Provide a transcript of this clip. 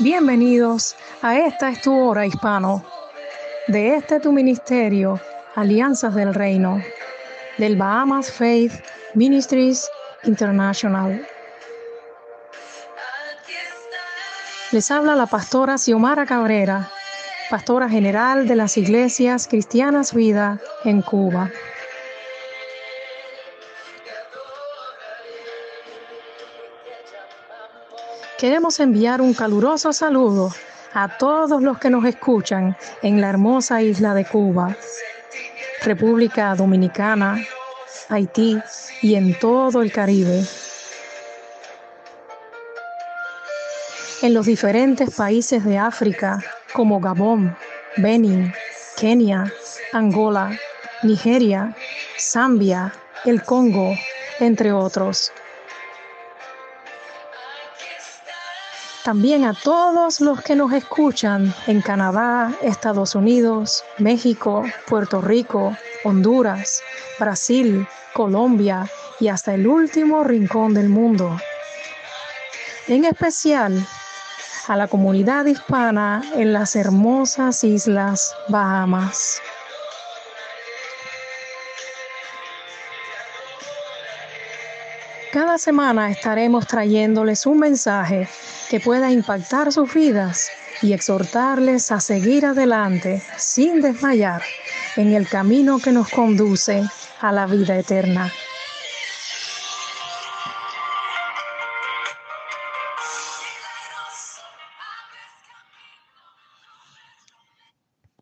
Bienvenidos a Esta es tu hora hispano. De este tu ministerio, Alianzas del Reino, del Bahamas Faith Ministries International. Les habla la pastora Xiomara Cabrera, pastora general de las iglesias cristianas Vida en Cuba. Queremos enviar un caluroso saludo a todos los que nos escuchan en la hermosa isla de Cuba, República Dominicana, Haití y en todo el Caribe. En los diferentes países de África como Gabón, Benin, Kenia, Angola, Nigeria, Zambia, el Congo, entre otros. También a todos los que nos escuchan en Canadá, Estados Unidos, México, Puerto Rico, Honduras, Brasil, Colombia y hasta el último rincón del mundo. En especial a la comunidad hispana en las hermosas islas Bahamas. Cada semana estaremos trayéndoles un mensaje que pueda impactar sus vidas y exhortarles a seguir adelante sin desmayar en el camino que nos conduce a la vida eterna.